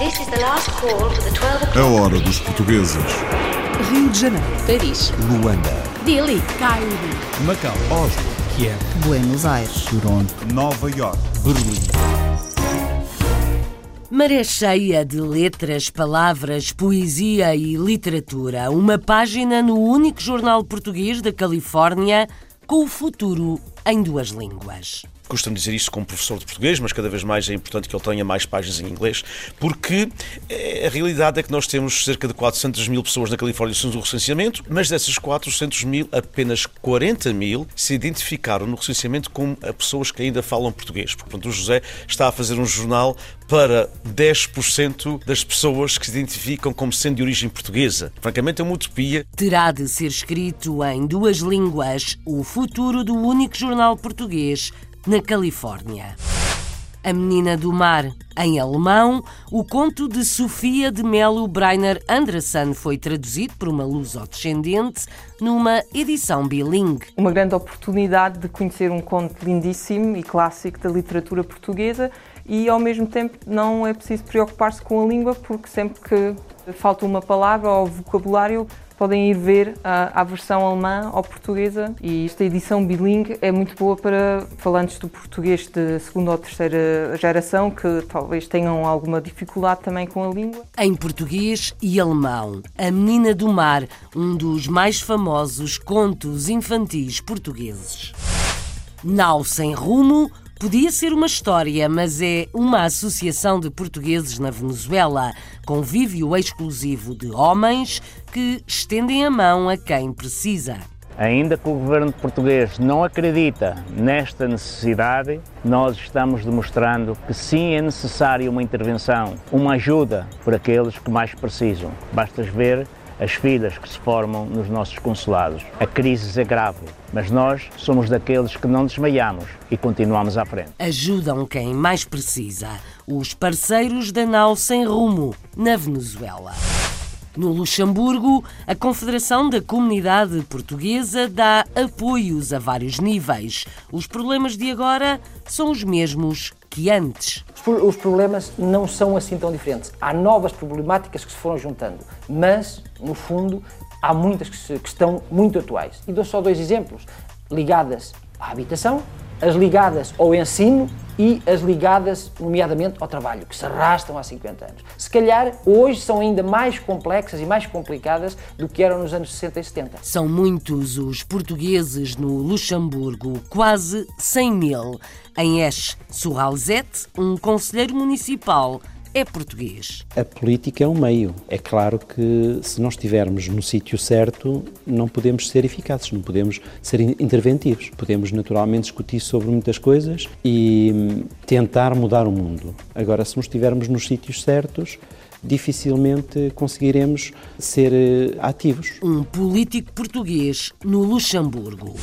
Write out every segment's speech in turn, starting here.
A o'clock. hora dos portugueses. Rio de Janeiro, Paris, Luanda, Delhi, Cairo, Macau, Oslo, Kiev, Buenos Aires. Toronto. Nova York. Berlim. Maré cheia de letras, palavras, poesia e literatura. Uma página no único jornal português da Califórnia com o futuro em duas línguas. Costumo dizer isso como professor de português, mas cada vez mais é importante que ele tenha mais páginas em inglês, porque eh, a realidade é que nós temos cerca de 400 mil pessoas na Califórnia sem o recenseamento, mas dessas 400 mil, apenas 40 mil se identificaram no recenseamento como a pessoas que ainda falam português. Portanto, o José está a fazer um jornal para 10% das pessoas que se identificam como sendo de origem portuguesa. Francamente, é uma utopia. Terá de ser escrito em duas línguas o futuro do único jornal português na Califórnia. A Menina do Mar, em alemão, o conto de Sofia de Melo Breiner Anderson foi traduzido por uma luso-descendente numa edição bilingue. uma grande oportunidade de conhecer um conto lindíssimo e clássico da literatura portuguesa e ao mesmo tempo não é preciso preocupar-se com a língua porque sempre que falta uma palavra ou vocabulário podem ir ver a, a versão alemã ou portuguesa e esta edição bilingue é muito boa para falantes do português de segunda ou terceira geração que talvez tenham alguma dificuldade também com a língua. Em português e alemão, A Menina do Mar, um dos mais famosos contos infantis portugueses. Nau sem rumo podia ser uma história, mas é uma associação de portugueses na Venezuela, convívio exclusivo de homens que estendem a mão a quem precisa. Ainda que o governo português não acredita nesta necessidade, nós estamos demonstrando que sim é necessária uma intervenção, uma ajuda por aqueles que mais precisam. Basta ver as filas que se formam nos nossos consulados. A crise é grave, mas nós somos daqueles que não desmaiamos e continuamos à frente. Ajudam quem mais precisa, os parceiros da Nau Sem Rumo, na Venezuela. No Luxemburgo, a Confederação da Comunidade Portuguesa dá apoios a vários níveis. Os problemas de agora são os mesmos que antes. Os pro- Os problemas não são assim tão diferentes. Há novas problemáticas que se foram juntando, mas, no fundo, há muitas que, se- que estão muito atuais. E dou só dois exemplos: ligadas à habitação, as ligadas ao ensino e as ligadas, nomeadamente, ao trabalho, que se arrastam há 50 anos. Se calhar, hoje são ainda mais complexas e mais complicadas do que eram nos anos 60 e 70. São muitos os portugueses no Luxemburgo, quase 100 mil. Em Esch Surralzete, um conselheiro municipal é português. A política é um meio. É claro que se não estivermos no sítio certo, não podemos ser eficazes, não podemos ser in- interventivos. Podemos naturalmente discutir sobre muitas coisas e hum, tentar mudar o mundo. Agora, se não estivermos nos sítios certos, dificilmente conseguiremos ser eh, ativos. Um político português no Luxemburgo.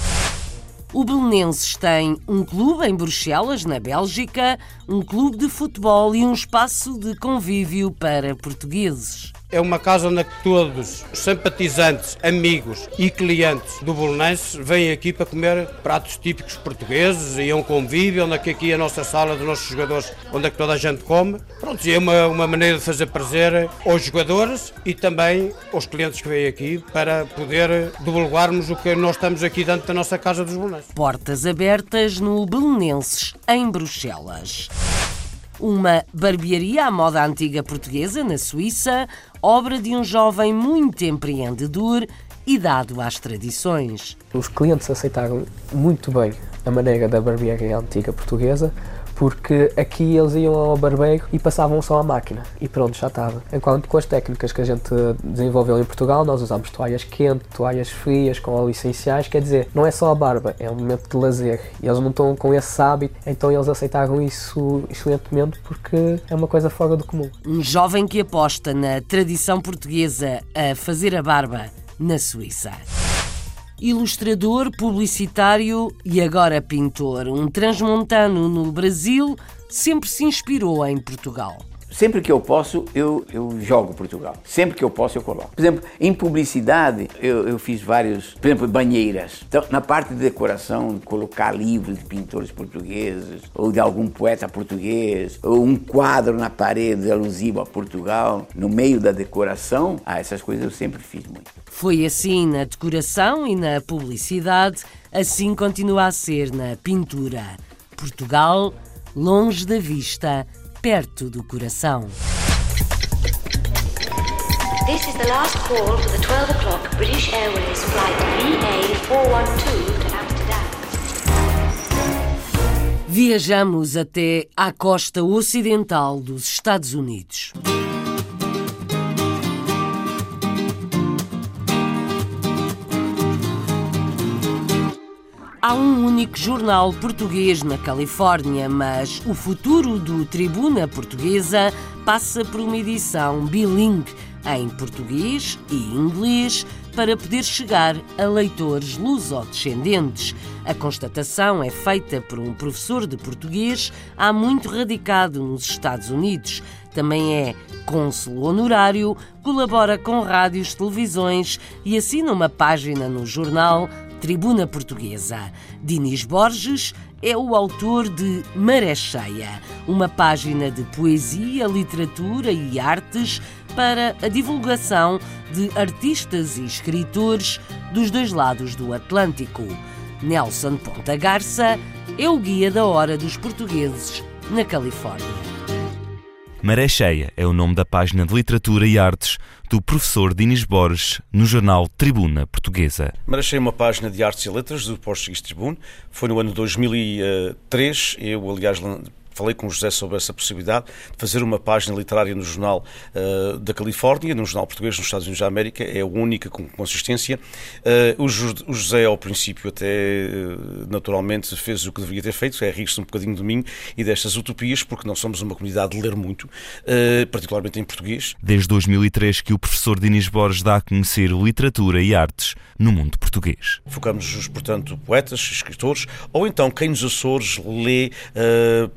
O Belenenses tem um clube em Bruxelas, na Bélgica, um clube de futebol e um espaço de convívio para portugueses. É uma casa onde todos os simpatizantes, amigos e clientes do Bolonense vêm aqui para comer pratos típicos portugueses e é um convívio onde que aqui é a nossa sala dos nossos jogadores, onde é que toda a gente come. Pronto, é uma, uma maneira de fazer prazer aos jogadores e também aos clientes que vêm aqui para poder divulgarmos o que nós estamos aqui dentro da nossa casa dos Bolonenses. Portas abertas no Belenenses, em Bruxelas. Uma barbearia à moda antiga portuguesa, na Suíça, obra de um jovem muito empreendedor e dado às tradições. Os clientes aceitaram muito bem a maneira da barbearia antiga portuguesa, porque aqui eles iam ao barbeiro e passavam só a máquina e pronto, já estava. Enquanto com as técnicas que a gente desenvolveu em Portugal, nós usamos toalhas quentes, toalhas frias, com óleos essenciais, quer dizer, não é só a barba, é um momento de lazer. E eles não estão com esse hábito, então eles aceitaram isso excelentemente porque é uma coisa fora do comum. Um jovem que aposta na tradição portuguesa a fazer a barba na Suíça. Ilustrador, publicitário e agora pintor, um transmontano no Brasil, sempre se inspirou em Portugal. Sempre que eu posso, eu, eu jogo Portugal. Sempre que eu posso, eu coloco. Por exemplo, em publicidade, eu, eu fiz vários, por exemplo, banheiras. Então, na parte de decoração, colocar livros de pintores portugueses, ou de algum poeta português, ou um quadro na parede alusivo a Portugal, no meio da decoração, ah, essas coisas eu sempre fiz muito. Foi assim na decoração e na publicidade, assim continua a ser na pintura. Portugal, longe da vista, perto do coração. This is the last call for the 12 o'clock British Airways flight VA412 to Amsterdam. Viajamos até à costa ocidental dos Estados Unidos. Há um único jornal português na Califórnia, mas o futuro do Tribuna Portuguesa passa por uma edição bilingue em português e inglês para poder chegar a leitores lusodescendentes. A constatação é feita por um professor de português há muito radicado nos Estados Unidos. Também é cônsul honorário, colabora com rádios, televisões e assina uma página no jornal Tribuna Portuguesa. Dinis Borges é o autor de Maré Cheia, uma página de poesia, literatura e artes para a divulgação de artistas e escritores dos dois lados do Atlântico. Nelson Ponta Garça é o guia da hora dos portugueses na Califórnia. Maré Cheia é o nome da página de literatura e artes do professor Dinis Borges no jornal Tribuna Portuguesa. Maré Cheia é uma página de artes e letras do Português Tribune. Foi no ano 2003. Eu, aliás, falei com o José sobre essa possibilidade de fazer uma página literária no jornal uh, da Califórnia, no jornal português nos Estados Unidos da América, é a única com consistência. Uh, o, José, ao princípio, até uh, naturalmente fez o que deveria ter feito, é rir-se um bocadinho de mim e destas utopias, porque não somos uma comunidade de ler muito, particularmente em português. Desde 2003 que o professor Dinis Borges dá a conhecer literatura e artes no mundo português. Focamos-nos, portanto, poetas, escritores, ou então quem nos Açores lê,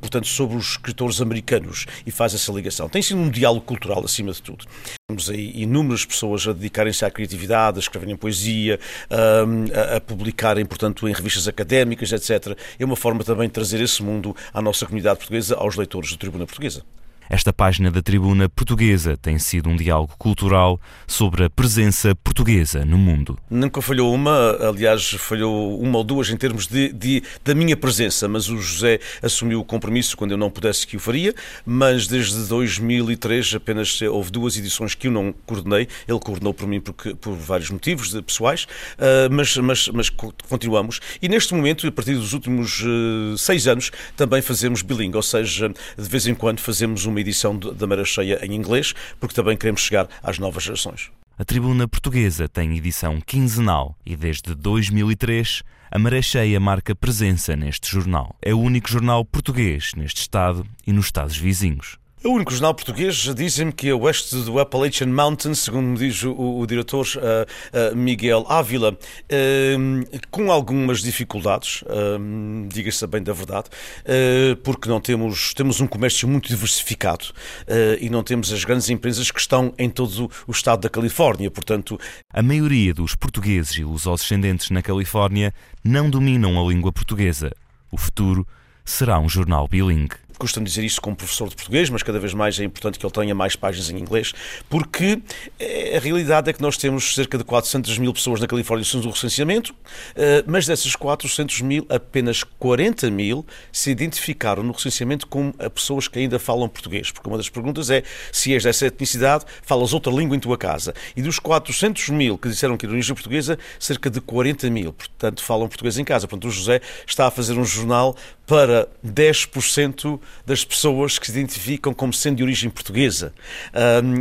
portanto, sobre os escritores americanos e faz essa ligação. Tem sido um diálogo cultural acima de tudo. Temos aí inúmeras pessoas a dedicarem-se à criatividade, a escreverem poesia, a, a, publicarem, portanto, em revistas académicas, etc. É uma forma também de trazer esse mundo à nossa comunidade portuguesa, aos leitores da Tribuna Portuguesa. Esta página da Tribuna Portuguesa tem sido um diálogo cultural sobre a presença portuguesa no mundo. Nunca falhou uma, aliás, falhou uma ou duas em termos de, de, da minha presença, mas o José assumiu o compromisso quando eu não pudesse que o faria, mas desde 2003 apenas houve duas edições que eu não coordenei, ele coordenou por mim porque, por vários motivos pessoais, ah, mas, mas, mas continuamos. E neste momento, a partir dos últimos ah, seis anos, também fazemos bilingue, ou seja, de vez em quando fazemos uma edição da Mara Cheia em inglês, porque também queremos chegar às novas gerações. A Tribuna Portuguesa tem edição quinzenal e desde 2003 a Maré Cheia marca presença neste jornal. É o único jornal português neste estado e nos estados vizinhos. É o único jornal português dizem-me que a oeste do Appalachian Mountains, segundo me diz o, o diretor uh, uh, Miguel Ávila, uh, com algumas dificuldades, diga-se bem da verdade, porque não temos, temos um comércio muito diversificado e não temos as grandes empresas que estão em todo o estado da Califórnia, portanto... A maioria dos portugueses e lusodescendentes na Califórnia não dominam a língua portuguesa. O futuro será um jornal bilingue costumo dizer isso como professor de português, mas cada vez mais é importante que ele tenha mais páginas em inglês, porque eh, a realidade é que nós temos cerca de 400 mil pessoas na Califórnia sem o recenseamento, eh, mas dessas 400 mil, apenas 40 mil se identificaram no recenseamento como pessoas que ainda falam português, porque uma das perguntas é se és dessa etnicidade, falas outra língua em tua casa. E dos 400 mil que disseram que eram origem portuguesa, cerca de 40 mil, portanto, falam português em casa. Portanto, o José está a fazer um jornal para 10% das pessoas que se identificam como sendo de origem portuguesa.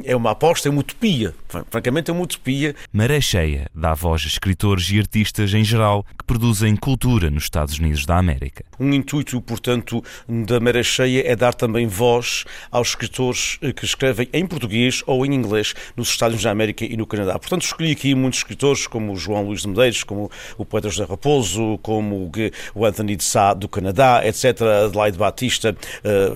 é uma aposta, é uma utopia. Francamente, é uma utopia. Maré Cheia dá voz a escritores e artistas em geral que produzem cultura nos Estados Unidos da América. Um intuito, portanto, da Maré Cheia é dar também voz aos escritores eh, que escrevem em português ou em inglês nos Estados Unidos da América e no Canadá. Portanto, escolhi aqui muitos escritores, como o João Luís de Medeiros, como o poeta José Raposo, como o Anthony de Sá do Canadá, etc., Adelaide Batista,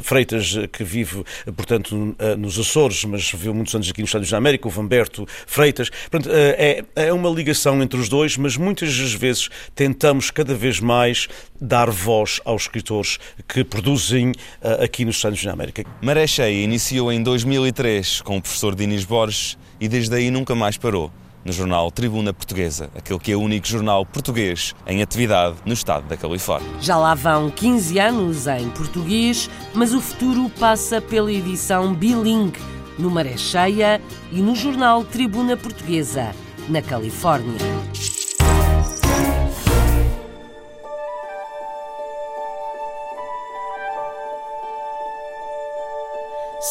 Freitas, que vive, portanto, nos Açores, mas viveu muitos anos aqui nos Estados Unidos da América, o Vamberto Freitas. Portanto, é, é uma ligação entre os dois, mas muitas das vezes tentamos cada vez mais dar voz aos escritores que produzem aqui nos Estados Unidos da América. Maré Cheia iniciou em 2003 com o professor Dinis Borges e desde aí nunca mais parou no jornal Tribuna Portuguesa, aquele que é o único jornal português em atividade no estado da Califórnia. Já lá vão 15 anos em português, mas o futuro passa pela edição bilingue no Maré Cheia e no jornal Tribuna Portuguesa, na Califórnia.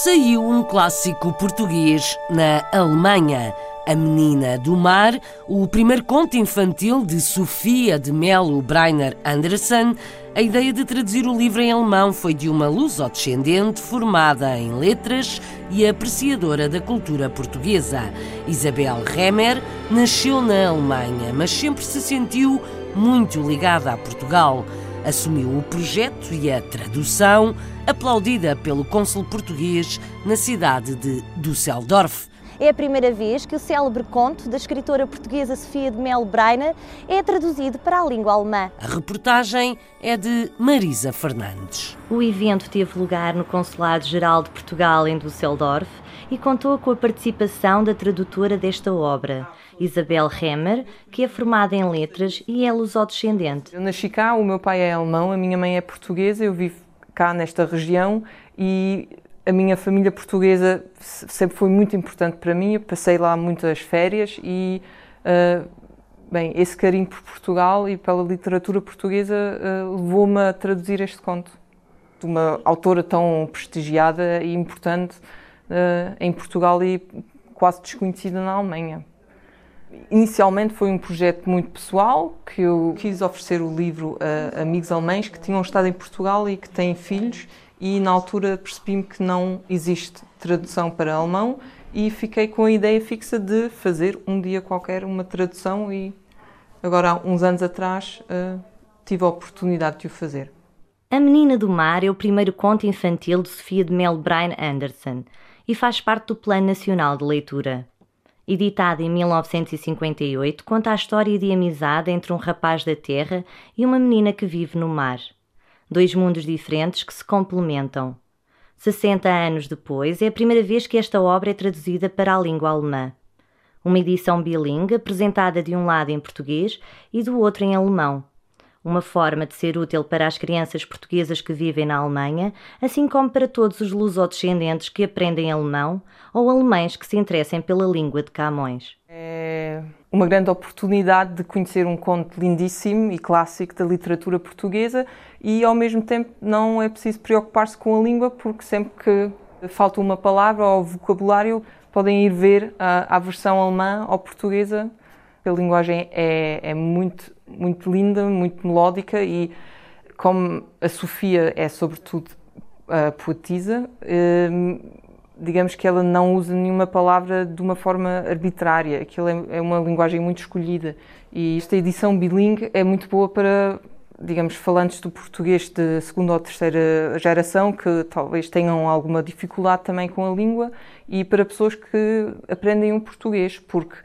Saiu um clássico português na Alemanha. A Menina do Mar, o primeiro conto infantil de Sofia de Melo Breiner Andersen. A ideia de traduzir o livro em alemão foi de uma luso-descendente formada em letras e apreciadora da cultura portuguesa. Isabel Remer nasceu na Alemanha, mas sempre se sentiu muito ligada a Portugal. Assumiu o projeto e a tradução, aplaudida pelo cônsul português na cidade de Düsseldorf. É a primeira vez que o célebre conto da escritora portuguesa Sofia de Melo Breiner é traduzido para a língua alemã. A reportagem é de Marisa Fernandes. O evento teve lugar no Consulado-Geral de Portugal em Düsseldorf e contou com a participação da tradutora desta obra, Isabel Remmer, que é formada em letras e é lusodescendente. Eu nasci cá, o meu pai é alemão, a minha mãe é portuguesa, eu vivo cá nesta região e a minha família portuguesa sempre foi muito importante para mim. Eu passei lá muitas férias e, uh, bem, esse carinho por Portugal e pela literatura portuguesa uh, levou-me a traduzir este conto. Uma autora tão prestigiada e importante uh, em Portugal e quase desconhecida na Alemanha. Inicialmente foi um projeto muito pessoal, que eu quis oferecer o livro a amigos alemães que tinham estado em Portugal e que têm filhos e na altura percebi-me que não existe tradução para alemão e fiquei com a ideia fixa de fazer um dia qualquer uma tradução e agora há uns anos atrás uh, tive a oportunidade de o fazer. A Menina do Mar é o primeiro conto infantil de Sofia de Mel Brian Anderson e faz parte do Plano Nacional de Leitura. Editado em 1958, conta a história de amizade entre um rapaz da terra e uma menina que vive no mar dois mundos diferentes que se complementam. 60 anos depois, é a primeira vez que esta obra é traduzida para a língua alemã. Uma edição bilingue apresentada de um lado em português e do outro em alemão. Uma forma de ser útil para as crianças portuguesas que vivem na Alemanha, assim como para todos os lusodescendentes que aprendem alemão ou alemães que se interessem pela língua de Camões. É uma grande oportunidade de conhecer um conto lindíssimo e clássico da literatura portuguesa e, ao mesmo tempo, não é preciso preocupar-se com a língua, porque sempre que falta uma palavra ou vocabulário, podem ir ver a, a versão alemã ou portuguesa. A linguagem é, é muito, muito linda, muito melódica e, como a Sofia é, sobretudo, a poetisa, hum, digamos que ela não usa nenhuma palavra de uma forma arbitrária. Aquilo é, é uma linguagem muito escolhida. E esta edição bilingue é muito boa para digamos, falantes do português de segunda ou terceira geração que talvez tenham alguma dificuldade também com a língua e para pessoas que aprendem o português, porque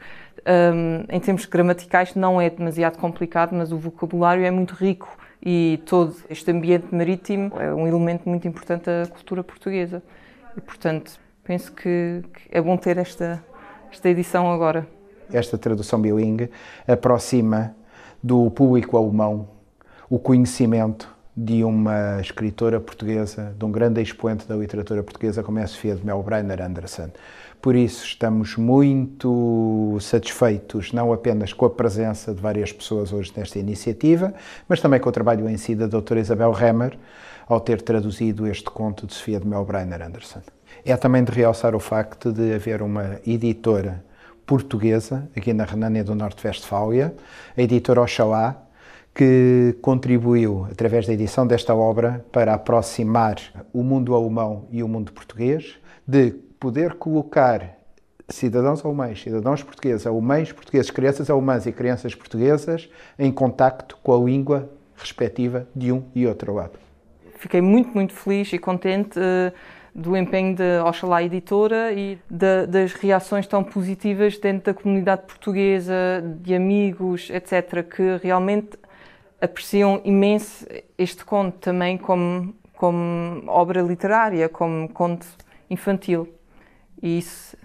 um, em termos gramaticais não é demasiado complicado, mas o vocabulário é muito rico e todo este ambiente marítimo é um elemento muito importante da cultura portuguesa. E, portanto, penso que, que é bom ter esta, esta edição agora. Esta tradução bilingue aproxima do público alemão o conhecimento de uma escritora portuguesa, de um grande expoente da literatura portuguesa como é a Sofia de Melbrenner Anderson. Por isso estamos muito satisfeitos, não apenas com a presença de várias pessoas hoje nesta iniciativa, mas também com o trabalho em si da doutora Isabel Remmer, ao ter traduzido este conto de Sofia de Melbrenner Anderson. É também de realçar o facto de haver uma editora portuguesa, aqui na Renânia do Norte-Westfália, a editora Oxalá, que contribuiu, através da edição desta obra, para aproximar o mundo alemão e o mundo português, de poder colocar cidadãos alemães, cidadãos portugueses, alemães portugueses, crianças alemãs e crianças portuguesas em contacto com a língua respectiva de um e outro lado. fiquei muito, muito feliz e contente uh, do empenho da Oxalá Editora e de, das reações tão positivas dentro da comunidade portuguesa, de amigos, etc., que realmente apreciam imenso este conto também como, como obra literária, como conto infantil. E isso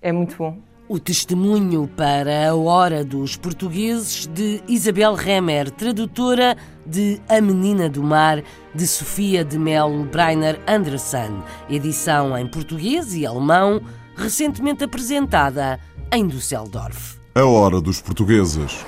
é muito bom. O testemunho para a Hora dos Portugueses de Isabel Remer, tradutora de A Menina do Mar, de Sofia de Melo Breiner Anderson, edição em português e alemão, recentemente apresentada em Düsseldorf. A Hora dos Portugueses.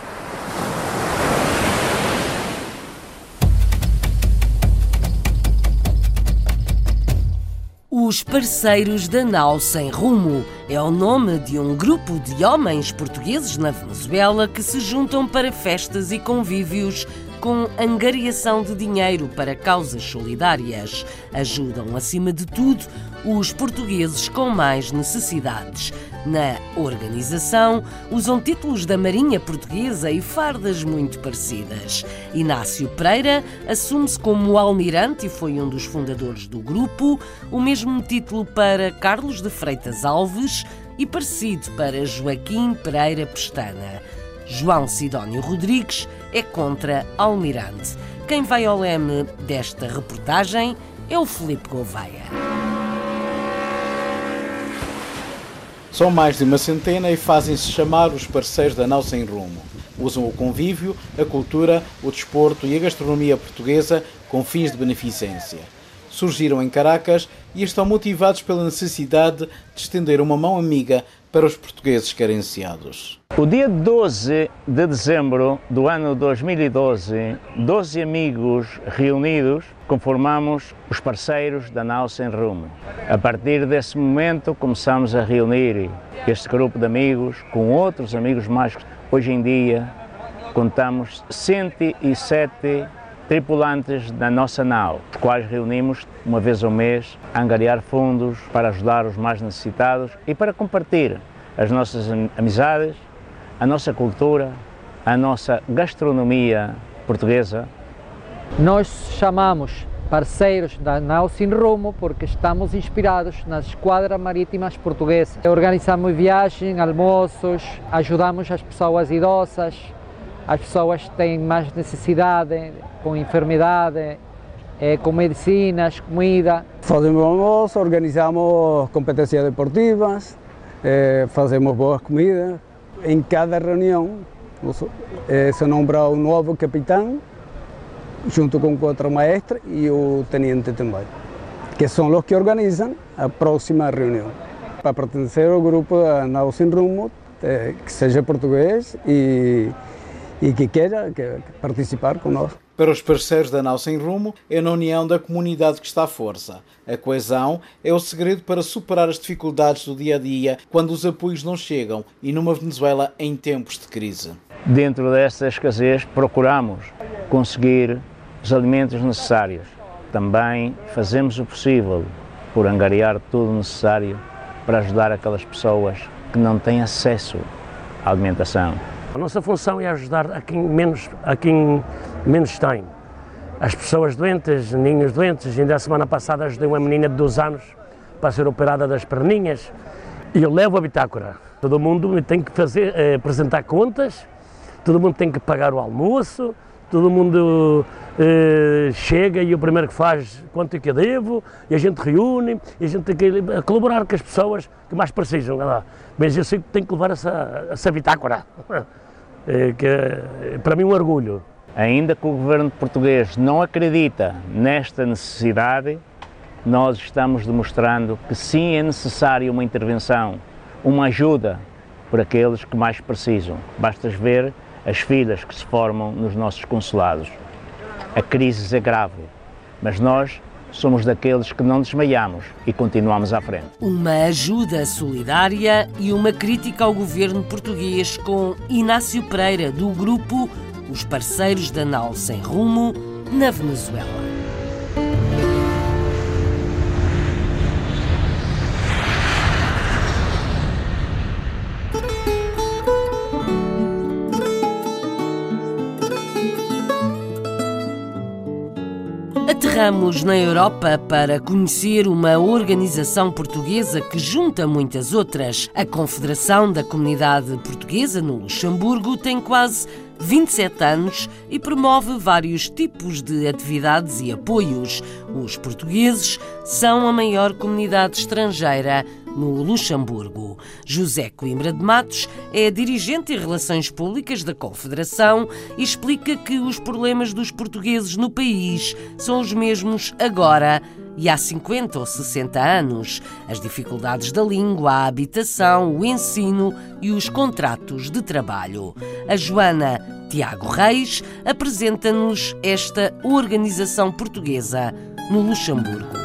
Os Parceiros da Nau Sem Rumo é o nome de um grupo de homens portugueses na Venezuela que se juntam para festas e convívios com angariação de dinheiro para causas solidárias. Ajudam, acima de tudo, os portugueses com mais necessidades. Na organização, usam títulos da Marinha Portuguesa e fardas muito parecidas. Inácio Pereira assume-se como almirante e foi um dos fundadores do grupo, o mesmo título para Carlos de Freitas Alves e parecido para Joaquim Pereira Pestana. João Sidónio Rodrigues é contra Almirante. Quem vai ao leme desta reportagem é o Felipe Gouveia. São mais de uma centena e fazem-se chamar os parceiros da Nau Sem Rumo. Usam o convívio, a cultura, o desporto e a gastronomia portuguesa com fins de beneficência. Surgiram em Caracas e estão motivados pela necessidade de estender uma mão amiga para os portugueses carenciados. O dia 12 de dezembro do ano 2012, 12 amigos reunidos conformamos os parceiros da Nau Sem Rumo. A partir desse momento começamos a reunir este grupo de amigos com outros amigos mais. Hoje em dia contamos 107 tripulantes da nossa nau, os quais reunimos uma vez ao mês a angariar fundos para ajudar os mais necessitados e para compartilhar as nossas amizades, a nossa cultura, a nossa gastronomia portuguesa. Nós chamamos parceiros da Nau Sin Rumo porque estamos inspirados nas esquadras marítimas portuguesas. Organizamos viagens, almoços, ajudamos as pessoas idosas, as pessoas que têm mais necessidade, com enfermidade, eh, com medicinas, comida. Fazemos almoço, organizamos competências deportivas, eh, fazemos boas comidas. Em cada reunião eh, se nombra um novo capitão, junto com quatro maestros e o tenente também, que são os que organizam a próxima reunião. Para pertencer ao grupo Nau Sem Rumo, que seja português e e que queira participar conosco. Para os parceiros da Nau Sem Rumo, é na união da comunidade que está a força. A coesão é o segredo para superar as dificuldades do dia a dia quando os apoios não chegam e numa Venezuela em tempos de crise. Dentro desta escassez, procuramos conseguir os alimentos necessários. Também fazemos o possível por angariar tudo necessário para ajudar aquelas pessoas que não têm acesso à alimentação. A nossa função é ajudar a quem menos, a quem menos tem. As pessoas doentes, ninhos doentes. Ainda a semana passada ajudei uma menina de 12 anos para ser operada das perninhas e eu levo a bitácora. Todo mundo tem que fazer, eh, apresentar contas, todo mundo tem que pagar o almoço, todo mundo eh, chega e o primeiro que faz quanto é que eu devo, e a gente reúne, e a gente tem que colaborar com as pessoas que mais precisam. Mas eu sei que tenho que levar essa, essa bitácora. É, que é para mim um orgulho. Ainda que o governo português não acredita nesta necessidade, nós estamos demonstrando que sim é necessária uma intervenção, uma ajuda por aqueles que mais precisam. Basta ver as filas que se formam nos nossos consulados. A crise é grave, mas nós somos daqueles que não desmaiamos e continuamos à frente. Uma ajuda solidária e uma crítica ao governo português com Inácio Pereira, do grupo Os Parceiros da Nau Sem Rumo, na Venezuela. Aterramos na Europa para conhecer uma organização portuguesa que junta muitas outras. A Confederação da Comunidade Portuguesa no Luxemburgo tem quase 27 anos e promove vários tipos de atividades e apoios. Os portugueses são a maior comunidade estrangeira no Luxemburgo. José Coimbra de Matos é dirigente em Relações Públicas da Confederação e explica que os problemas dos portugueses no país são os mesmos agora e há 50 ou 60 anos. As dificuldades da língua, a habitação, o ensino e os contratos de trabalho. A Joana Tiago Reis apresenta-nos esta organização portuguesa no Luxemburgo.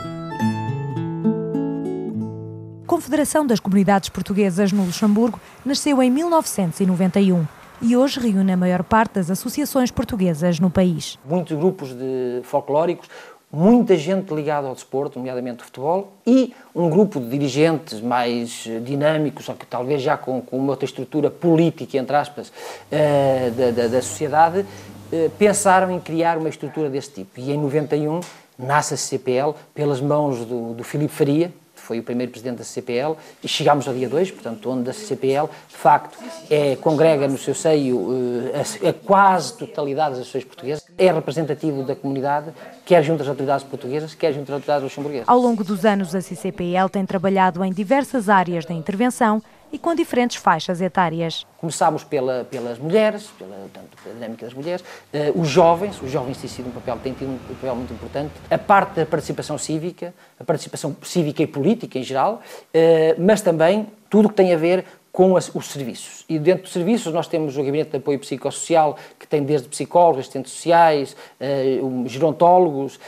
Confederação das Comunidades Portuguesas no Luxemburgo nasceu em 1991 e hoje reúne a maior parte das associações portuguesas no país. Muitos grupos de folclóricos, muita gente ligada ao desporto, nomeadamente o futebol, e um grupo de dirigentes mais dinâmicos, só que talvez já com, com uma outra estrutura política, entre aspas, uh, da, da, da, sociedade, uh, pensaram em criar uma estrutura desse tipo. E em 91 nasce a CPL pelas mãos do, do Filipe Faria, foi o primeiro presidente da CPL, e chegámos ao dia 2, portanto, onde a CPL, de facto, é, congrega no seu seio a, a quase totalidade das associações portuguesas, é representativo da comunidade, quer junto às autoridades portuguesas, quer junto às autoridades luxemburguesas. Ao longo dos anos, a CCPL tem trabalhado em diversas áreas da intervenção e com diferentes faixas etárias. Começámos pela, pelas mulheres, pela, pela dinâmica das mulheres, uh, os jovens, os jovens têm sido um papel, têm tido um papel muito importante, a parte da participação cívica, a participação cívica e política em geral, uh, mas também tudo o que tem a ver com as, os serviços. E dentro dos serviços nós temos o Gabinete de Apoio Psicossocial, que tem desde psicólogos, assistentes sociais, uh, gerontólogos, uh,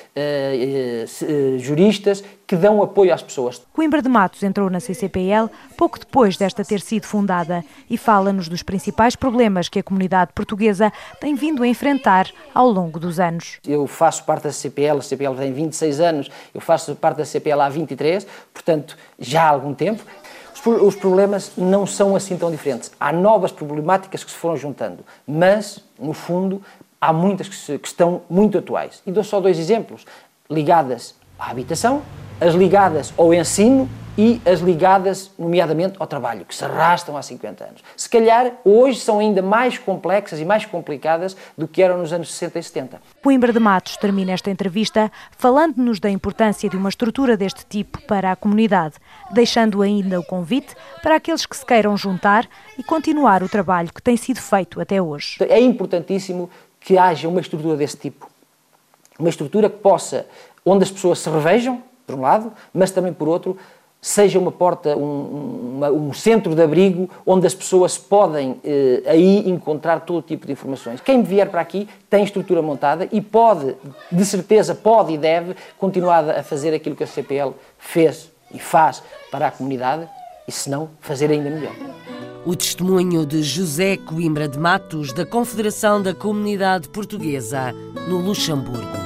uh, juristas, que dão apoio às pessoas. Coimbra de Matos entrou na CCPL pouco depois desta ter sido fundada e fala-nos dos principais problemas que a comunidade portuguesa tem vindo a enfrentar ao longo dos anos. Eu faço parte da CCPL, a CCPL tem 26 anos, eu faço parte da CCPL há 23, portanto já há algum tempo, os problemas não são assim tão diferentes. Há novas problemáticas que se foram juntando, mas, no fundo, há muitas que, se, que estão muito atuais. E dou só dois exemplos, ligadas à habitação, as ligadas ao ensino e as ligadas, nomeadamente, ao trabalho, que se arrastam há 50 anos. Se calhar, hoje são ainda mais complexas e mais complicadas do que eram nos anos 60 e 70. Coimbra de Matos termina esta entrevista falando-nos da importância de uma estrutura deste tipo para a comunidade, deixando ainda o convite para aqueles que se queiram juntar e continuar o trabalho que tem sido feito até hoje. É importantíssimo que haja uma estrutura desse tipo. Uma estrutura que possa, onde as pessoas se revejam, por um lado, mas também por outro, seja uma porta, um, uma, um, centro de abrigo onde as pessoas podem eh, aí encontrar todo tipo de informações. Quem vier para aqui tem estrutura montada e pode, de certeza, pode e deve continuar a fazer aquilo que a CPL fez e faz para a comunidade e, se não, fazer ainda melhor. O testemunho de José Coimbra de Matos, da Confederação da Comunidade Portuguesa, no Luxemburgo.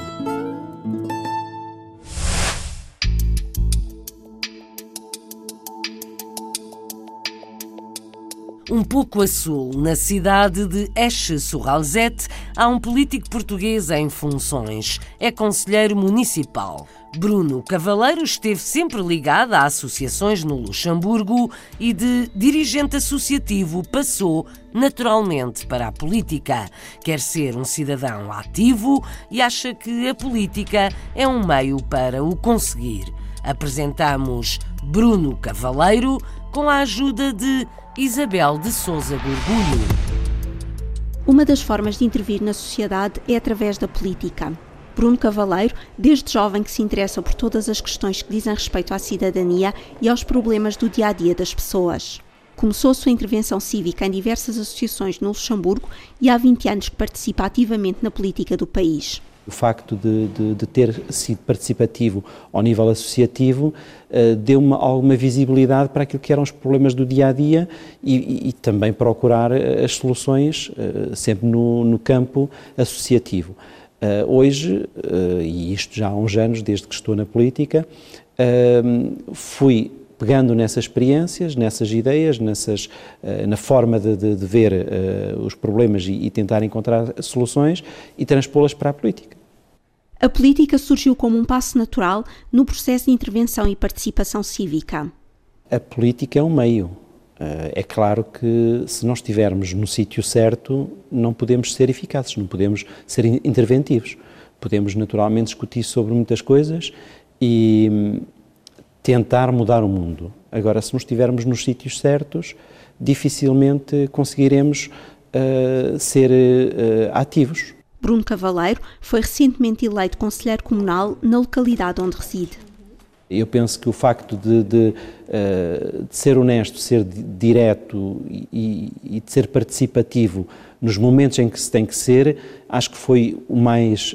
Um pouco a sul, na cidade de Eche-sur-Alzette, há um político português em funções. É conselheiro municipal. Bruno Cavaleiro esteve sempre ligado a associações no Luxemburgo e de dirigente associativo passou naturalmente para a política. Quer ser um cidadão ativo e acha que a política é um meio para o conseguir. Apresentamos Bruno Cavaleiro com a ajuda de Isabel de Souza Gorgulho. Uma das formas de intervir na sociedade é através da política. Bruno Cavaleiro, desde jovem que se interessa por todas as questões que dizem respeito à cidadania e aos problemas do dia a dia das pessoas. Começou sua intervenção cívica em diversas associações no Luxemburgo e há 20 anos que participa ativamente na política do país. O facto de, de, de, ter sido participativo ao nível associativo uh, deu-me alguma visibilidade para aquilo que eram os problemas do dia a dia e, e, também procurar eh, as soluções uh, sempre no, no, campo associativo. Uh, hoje, e isto já há uns anos, desde que estou na política, fui pegando nessas experiências, nessas ideias, nessas, na forma de, de, de ver os problemas e, e tentar encontrar soluções e transpô-las para a política. A política surgiu como um passo natural no processo de intervenção e participação cívica. A política é um meio. É claro que se nós estivermos no sítio certo, não podemos ser eficazes, não podemos ser interventivos. Podemos naturalmente discutir sobre muitas coisas e hum, tentar mudar o mundo. Agora, se não estivermos nos sítios certos, dificilmente conseguiremos uh, ser uh, ativos. Bruno Cavaleiro foi recentemente eleito conselheiro comunal na localidade onde reside. Eu penso que o facto de, de, uh, de ser honesto, ser direto e, e, de ser participativo nos momentos em que se tem que ser, acho que foi o mais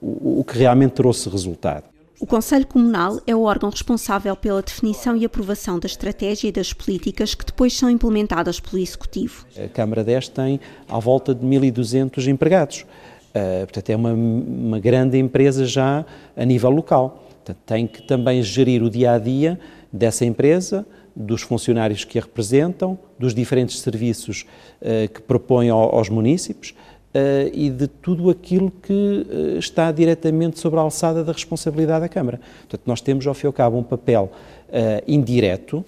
o, o que realmente trouxe resultado. O Conselho Comunal é o órgão responsável pela definição e aprovação da estratégia e das políticas que depois são implementadas pelo Executivo. A Câmara 10 tem à volta de 1.200 empregados. Uh, portanto, é uma, uma, grande empresa já a nível local. Portanto, tem que também gerir o dia a dia dessa empresa, dos funcionários que a representam, dos diferentes serviços uh, que propõem ao, aos municípios uh, e de tudo aquilo que uh, está diretamente sobre a alçada da responsabilidade da Câmara. Portanto, nós temos, ao fim e ao cabo, um papel uh, indireto,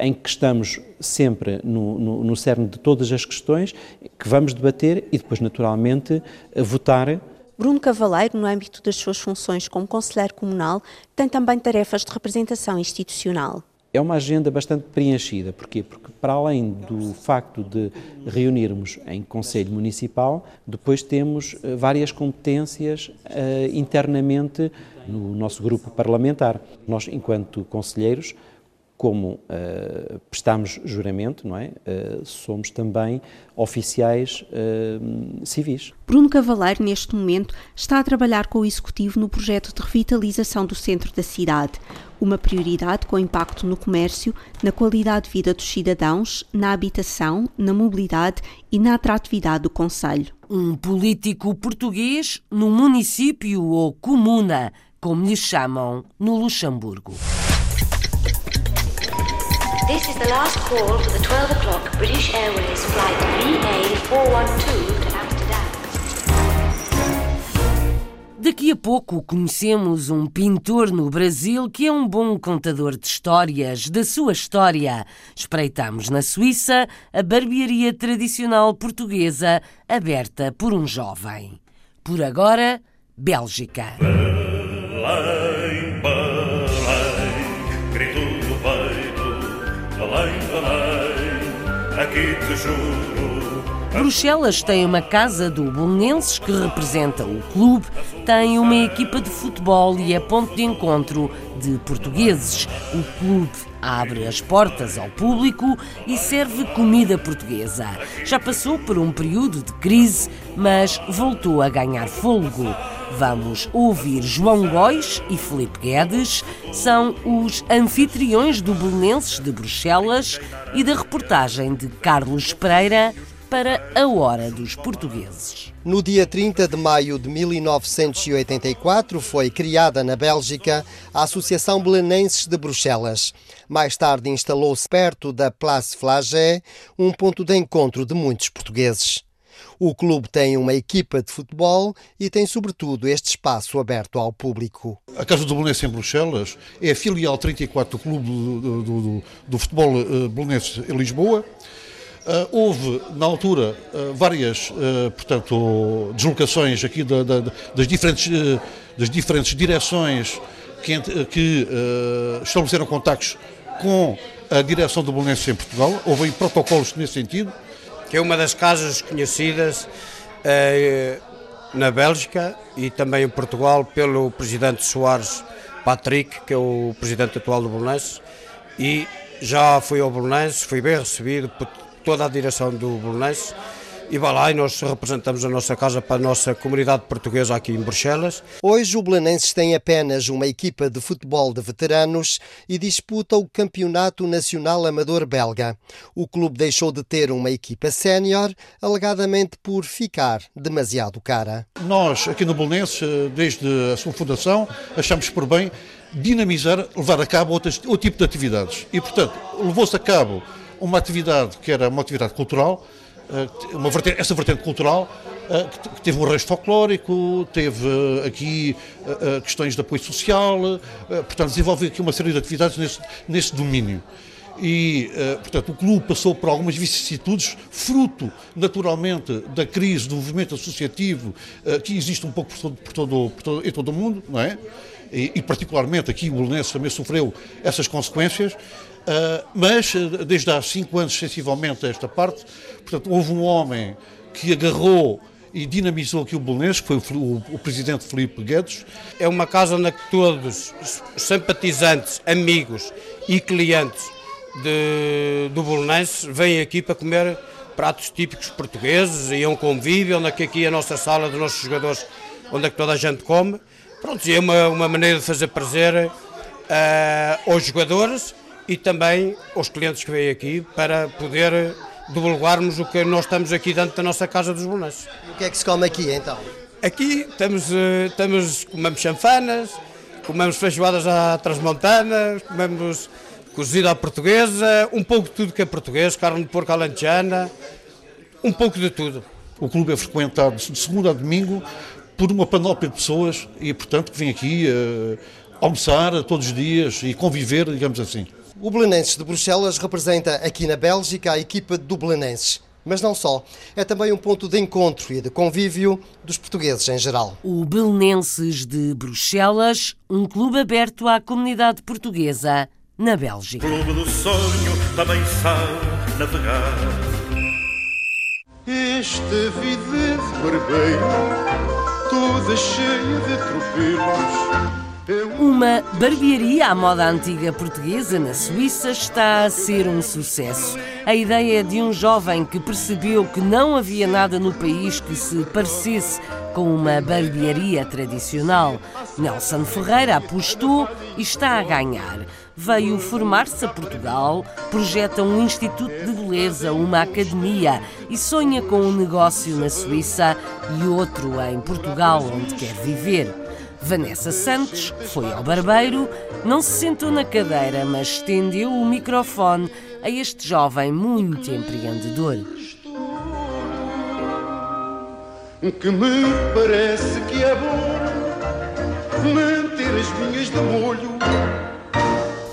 em que estamos sempre no, no, no cerne de todas as questões que vamos debater e depois, naturalmente, votar Bruno Cavaleiro, no âmbito das suas funções como conselheiro comunal, tem também tarefas de representação institucional. É uma agenda bastante preenchida. Porquê? Porque, para além do facto de reunirmos em Conselho Municipal, depois temos eh, várias competências uh, internamente no nosso grupo parlamentar. Nós, enquanto conselheiros, como uh, prestamos juramento, não é? Uh, somos também oficiais uh, civis. Bruno Cavaleiro, neste momento, está a trabalhar com o Executivo no projeto de revitalização do centro da cidade, uma prioridade com impacto no comércio, na qualidade de vida dos cidadãos, na habitação, na mobilidade e na atratividade do Conselho. Um político português no município ou comuna, como lhe chamam no Luxemburgo. This is the last call for the 12 o'clock British Airways flight VA412 to Amsterdam. Daqui a pouco conhecemos um pintor no Brasil que é um bom contador de histórias, da sua história. Espreitamos na Suíça a barbearia tradicional portuguesa aberta por um jovem. Por agora, Bélgica. Bruxelas tem uma casa do Bolonenses que representa o clube, tem uma equipa de futebol e é ponto de encontro de portugueses. O clube abre as portas ao público e serve comida portuguesa. Já passou por um período de crise, mas voltou a ganhar fôlego. Vamos ouvir João Góis e Felipe Guedes, são os anfitriões do Belenenses de Bruxelas e da reportagem de Carlos Pereira para a Hora dos Portugueses. No dia 30 de maio de 1984 foi criada na Bélgica a Associação Belenenses de Bruxelas. Mais tarde instalou-se perto da Place Flagey, um ponto de encontro de muitos portugueses. O clube tem uma equipa de futebol e tem, sobretudo, este espaço aberto ao público. A Casa do Belenense em Bruxelas é a filial 34 do Clube do, do, do, do Futebol uh, Belenense em Lisboa. Uh, houve, na altura, uh, várias uh, portanto, deslocações aqui da, da, das, diferentes, das diferentes direções que, que estabeleceram contactos com a direção do Belenense em Portugal. Houve protocolos nesse sentido que é uma das casas conhecidas eh, na Bélgica e também em Portugal pelo presidente Soares Patrick, que é o presidente atual do Bolonense, e já fui ao Bolonense, fui bem recebido por toda a direção do Bolonense e vai lá e nós representamos a nossa casa para a nossa comunidade portuguesa aqui em Bruxelas. Hoje o Belenenses tem apenas uma equipa de futebol de veteranos e disputa o Campeonato Nacional Amador Belga. O clube deixou de ter uma equipa sénior, alegadamente por ficar demasiado cara. Nós, aqui no Belenenses, desde a sua fundação, achamos por bem dinamizar, levar a cabo outro tipo de atividades. E, portanto, levou-se a cabo uma atividade que era uma atividade cultural, uma vertente, essa vertente cultural que teve um resto folclórico, teve aqui questões de apoio social, portanto desenvolve aqui uma série de atividades nesse, nesse domínio e, portanto, o clube passou por algumas vicissitudes, fruto, naturalmente, da crise do movimento associativo que existe um pouco por todo, por todo, por todo, em todo o mundo, não é? E, e particularmente aqui o Belenenses também sofreu essas consequências, Uh, mas desde há cinco anos, sensivelmente, a esta parte, portanto, houve um homem que agarrou e dinamizou aqui o Belenenses, que foi o, o, o, presidente Felipe Guedes. É uma casa onde todos simpatizantes, amigos e clientes de, do Belenenses vêm aqui para comer pratos típicos portugueses e é um convívio, onde aqui é a nossa sala dos nossos jogadores, onde é que toda a gente come. Pronto, é uma, uma maneira de fazer prazer uh, aos jogadores e também aos clientes que vêm aqui para poder divulgarmos o que nós estamos aqui dentro da nossa casa dos. E o que é que se come aqui então? Aqui temos, temos comemos chanfanas, comemos feijoadas à transmontana, comemos cozida à portuguesa, um pouco de tudo que é português, carne de porco alentejana, um pouco de tudo. O clube é frequentado de segunda a domingo por uma panóplia de pessoas e, portanto, que vêm aqui uh, almoçar todos os dias e conviver, digamos assim. O Belenenses de Bruxelas representa aqui na Bélgica a equipa do Belenenses. Mas não só. É também um ponto de encontro e de convívio dos portugueses em geral. O Belenenses de Bruxelas, um clube aberto à comunidade portuguesa na Bélgica. Clube do sonho também sabe navegar. Esta vida de barbeiro, toda cheia de tropelos uma barbearia à moda antiga portuguesa na Suíça está a ser um sucesso. A ideia de um jovem que percebeu que não havia nada no país que se parecesse com uma barbearia tradicional. Nelson Ferreira apostou e está a ganhar. Veio formar-se a Portugal, projeta um instituto de beleza, uma academia e sonha com um negócio na Suíça e outro em Portugal, onde quer viver. Vanessa Santos foi ao barbeiro, não se sentou na cadeira, mas estendeu o microfone a este jovem muito empreendedor. Que me parece que é bom manter as minhas de molho.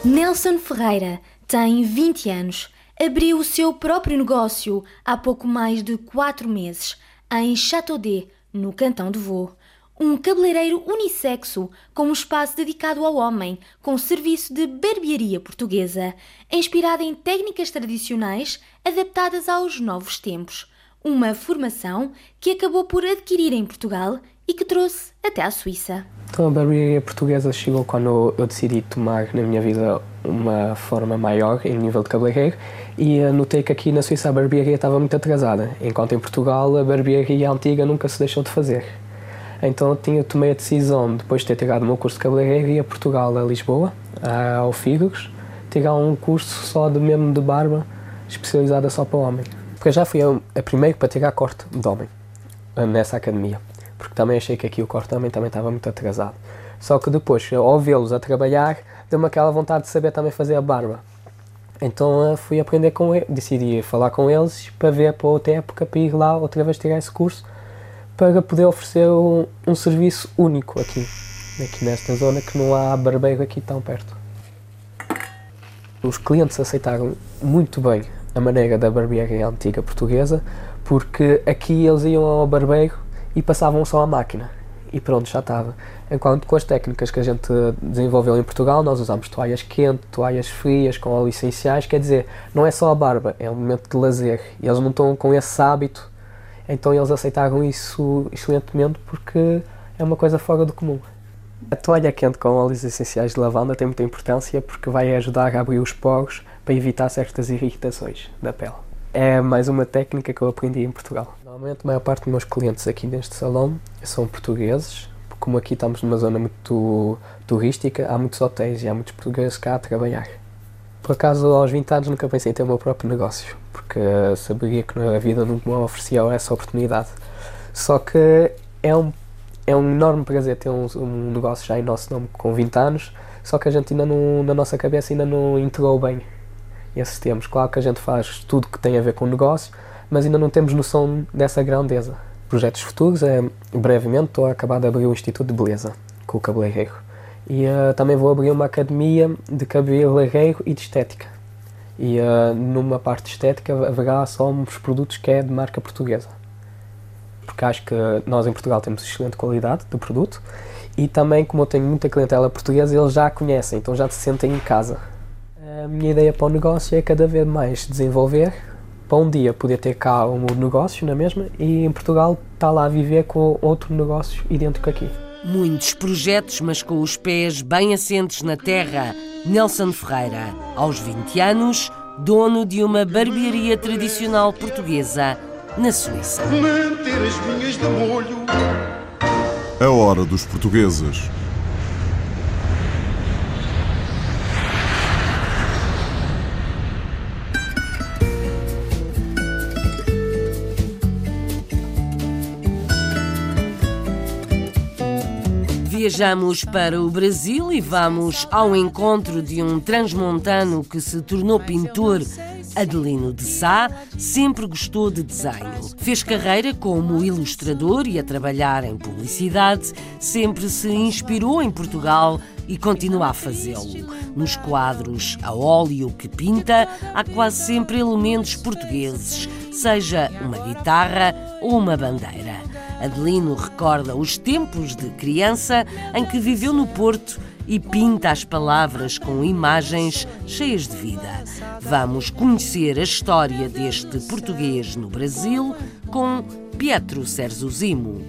Nelson Ferreira tem 20 anos. Abriu o seu próprio negócio há pouco mais de 4 meses, em Châteaudet, no Cantão de Vaud um cabeleireiro unissexo com um espaço dedicado ao homem, com serviço de barbearia portuguesa, inspirada em técnicas tradicionais adaptadas aos novos tempos. Uma formação que acabou por adquirir em Portugal e que trouxe até à Suíça. Então, a barbearia portuguesa chegou quando eu decidi tomar na minha vida uma forma maior em nível de cabeleireiro e notei que aqui na Suíça a barbearia estava muito atrasada, enquanto em Portugal a barbearia antiga nunca se deixou de fazer. Então eu tinha, tomei a decisão, depois de ter tirado o meu curso de cabeleireiro, ir a Portugal, a Lisboa, ao Figos, tirar um curso só de mesmo de barba, especializada só para homem. Porque eu já fui a, a primeiro para tirar corte de homem, nessa academia. Porque também achei que aqui o corte também, também estava muito atrasado. Só que depois, ao vê-los a trabalhar, deu-me aquela vontade de saber também fazer a barba. Então fui aprender com eles, decidi falar com eles para ver para outra época, para ir lá outra vez tirar esse curso para poder oferecer um, um serviço único aqui, aqui nesta zona que não há barbeiro aqui tão perto. Os clientes aceitaram muito bem a maneira da barbearia antiga portuguesa, porque aqui eles iam ao barbeiro e passavam só a máquina e pronto, já estava. Enquanto com as técnicas que a gente desenvolveu em Portugal, nós usamos toalhas quentes, toalhas frias, com óleos essenciais, quer dizer, não é só a barba, é um momento de lazer. E eles não estão com esse hábito então eles aceitaram isso excelentemente porque é uma coisa fora do comum. A toalha quente com óleos essenciais de lavanda tem muita importância porque vai ajudar a abrir os poros para evitar certas irritações da pele. É mais uma técnica que eu aprendi em Portugal. Normalmente a maior parte dos meus clientes aqui neste salão são portugueses, como aqui estamos numa zona muito turística, há muitos hotéis e há muitos portugueses cá a trabalhar. Por acaso, aos 20 anos nunca pensei em ter o meu próprio negócio, porque saberia que a vida não me oferecia essa oportunidade. Só que é um, é um enorme prazer ter um, um negócio já em nosso nome com 20 anos, só que a gente ainda não, na nossa cabeça ainda não integrou bem esses termos. Claro que a gente faz tudo que tem a ver com o negócio, mas ainda não temos noção dessa grandeza. Projetos futuros é, brevemente, estou a acabar de abrir o Instituto de Beleza com o cabeleireiro. E uh, também vou abrir uma academia de cabeleireiro e de estética. E uh, numa parte estética haverá só uns produtos que é de marca portuguesa. Porque acho que nós em Portugal temos excelente qualidade do produto e também, como eu tenho muita clientela portuguesa, eles já a conhecem, então já se sentem em casa. A minha ideia para o negócio é cada vez mais desenvolver, para um dia poder ter cá um negócio na mesma e em Portugal está lá a viver com outro negócio idêntico aqui. Muitos projetos, mas com os pés bem assentes na terra. Nelson Ferreira, aos 20 anos, dono de uma barbearia tradicional portuguesa na Suíça. Mentiras minhas de molho. A hora dos portugueses. Viajamos para o Brasil e vamos ao encontro de um transmontano que se tornou pintor. Adelino de Sá sempre gostou de desenho. Fez carreira como ilustrador e a trabalhar em publicidade. Sempre se inspirou em Portugal e continua a fazê-lo. Nos quadros a óleo que pinta, há quase sempre elementos portugueses, seja uma guitarra ou uma bandeira. Adelino recorda os tempos de criança em que viveu no Porto e pinta as palavras com imagens cheias de vida. Vamos conhecer a história deste português no Brasil com Pietro Serzuzimo.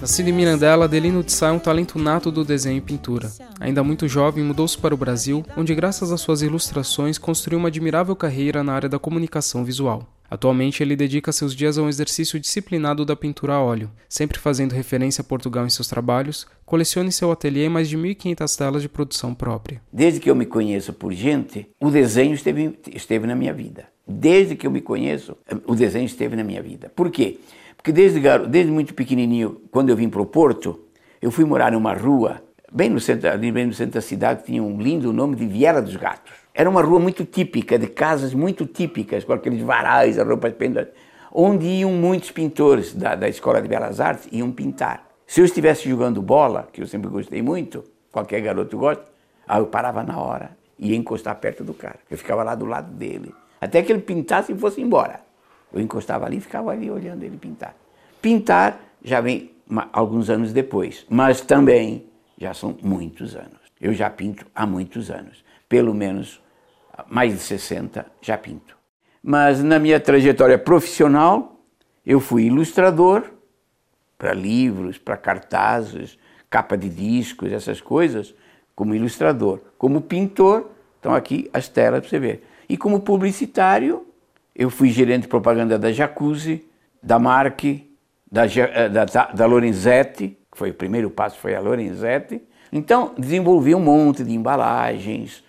Nascido em Mirandela, Adelino de Sá é um talento nato do desenho e pintura. Ainda muito jovem, mudou-se para o Brasil, onde, graças às suas ilustrações, construiu uma admirável carreira na área da comunicação visual. Atualmente, ele dedica seus dias a um exercício disciplinado da pintura a óleo, sempre fazendo referência a Portugal em seus trabalhos, coleciona em seu ateliê mais de 1.500 telas de produção própria. Desde que eu me conheço por gente, o desenho esteve, esteve na minha vida. Desde que eu me conheço, o desenho esteve na minha vida. Por quê? Porque desde, desde muito pequenininho, quando eu vim para o Porto, eu fui morar numa rua, bem no centro, bem no centro da cidade, que tinha um lindo nome de Viera dos Gatos. Era uma rua muito típica, de casas muito típicas, com aqueles varais, a roupa penduradas, onde iam muitos pintores da, da Escola de Belas Artes, iam pintar. Se eu estivesse jogando bola, que eu sempre gostei muito, qualquer garoto gosta, aí eu parava na hora, ia encostar perto do cara. Eu ficava lá do lado dele, até que ele pintasse e fosse embora. Eu encostava ali e ficava ali olhando ele pintar. Pintar já vem alguns anos depois, mas também já são muitos anos. Eu já pinto há muitos anos, pelo menos mais de 60 já pinto. Mas na minha trajetória profissional, eu fui ilustrador para livros, para cartazes, capa de discos, essas coisas, como ilustrador. Como pintor, estão aqui as telas para você ver. E como publicitário, eu fui gerente de propaganda da Jacuzzi, da Marque, da, eh, da, da Lorenzetti, que foi o primeiro passo, foi a Lorenzetti. Então, desenvolvi um monte de embalagens,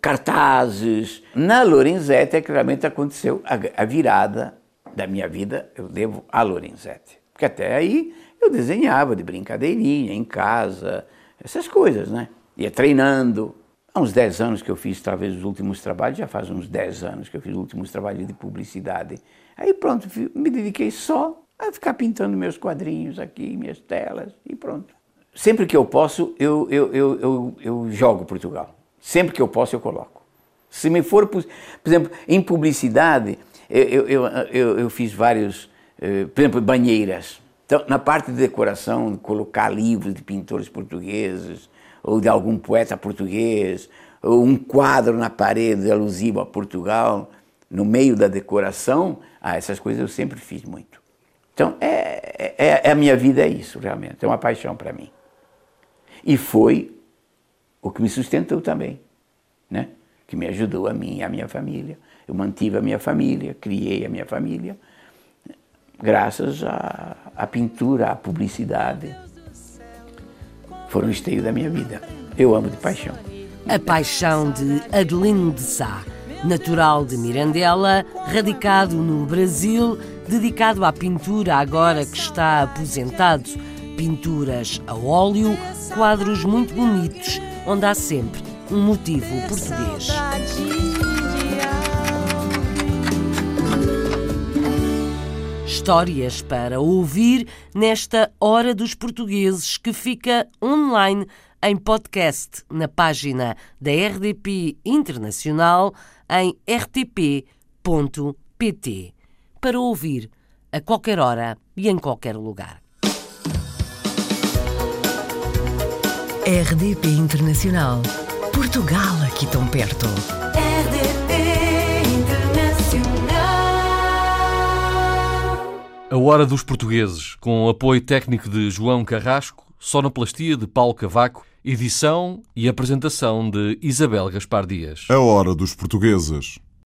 cartazes. Na Lorenzetti é que realmente aconteceu a, a virada da minha vida, eu devo a Lorenzetti. Porque até aí eu desenhava de brincadeirinha, em casa, essas coisas, né? Ia treinando. Há uns 10 anos que eu fiz, talvez, os últimos trabalhos, já faz uns 10 anos que eu fiz os últimos trabalhos de publicidade. Aí pronto, me dediquei só a ficar pintando meus quadrinhos aqui, minhas telas, e pronto. Sempre que eu posso, eu, eu, eu, eu, eu jogo Portugal. Sempre que eu posso, eu coloco. Se me for, por exemplo, em publicidade, eu, eu, eu, eu fiz vários, eh, por exemplo, banheiras. Então, na parte de decoração, colocar livros de pintores portugueses, ou de algum poeta português, ou um quadro na parede alusivo a Portugal, no meio da decoração, ah, essas coisas eu sempre fiz muito. Então, é, é, é a minha vida é isso, realmente, é uma paixão para mim. E foi o que me sustentou também, né? que me ajudou a mim e a minha família. Eu mantive a minha família, criei a minha família, graças à, à pintura, à publicidade. Foram o esteio da minha vida. Eu amo de paixão. A paixão de Adelino de Sá, natural de Mirandela, radicado no Brasil, dedicado à pintura agora que está aposentado. Pinturas a óleo, quadros muito bonitos onde há sempre um motivo português. Histórias para ouvir nesta Hora dos Portugueses que fica online em podcast na página da RDP Internacional em rtp.pt para ouvir a qualquer hora e em qualquer lugar. RDP Internacional. Portugal aqui tão perto. A Hora dos Portugueses, com apoio técnico de João Carrasco, sonoplastia de Paulo Cavaco, edição e apresentação de Isabel Gaspar Dias. A Hora dos Portugueses.